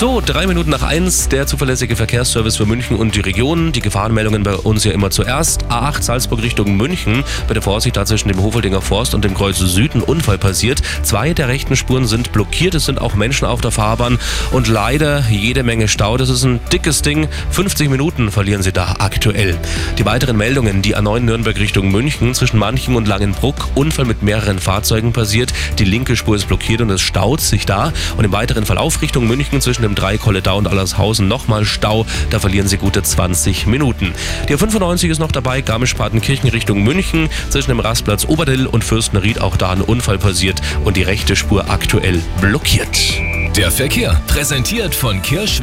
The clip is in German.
So, drei Minuten nach eins, der zuverlässige Verkehrsservice für München und die Region. Die Gefahrenmeldungen bei uns ja immer zuerst. A8 Salzburg Richtung München. Bitte Vorsicht, da zwischen dem Hofeldinger Forst und dem Kreuz Süden Unfall passiert. Zwei der rechten Spuren sind blockiert. Es sind auch Menschen auf der Fahrbahn und leider jede Menge Stau. Das ist ein dickes Ding. 50 Minuten verlieren Sie da aktuell. Die weiteren Meldungen, die A9 Nürnberg Richtung München zwischen Manchen und Langenbruck. Unfall mit mehreren Fahrzeugen passiert. Die linke Spur ist blockiert und es staut sich da. Und im weiteren Verlauf Richtung München zwischen dem 3 Kolledau und Allershausen nochmal Stau. Da verlieren Sie gute 20 Minuten. Die A95 ist noch dabei, Garmisch-Partenkirchen Richtung München. Zwischen dem Rastplatz Oberdill und Fürstenried auch da ein Unfall passiert und die rechte Spur aktuell blockiert. Der Verkehr präsentiert von Kirsch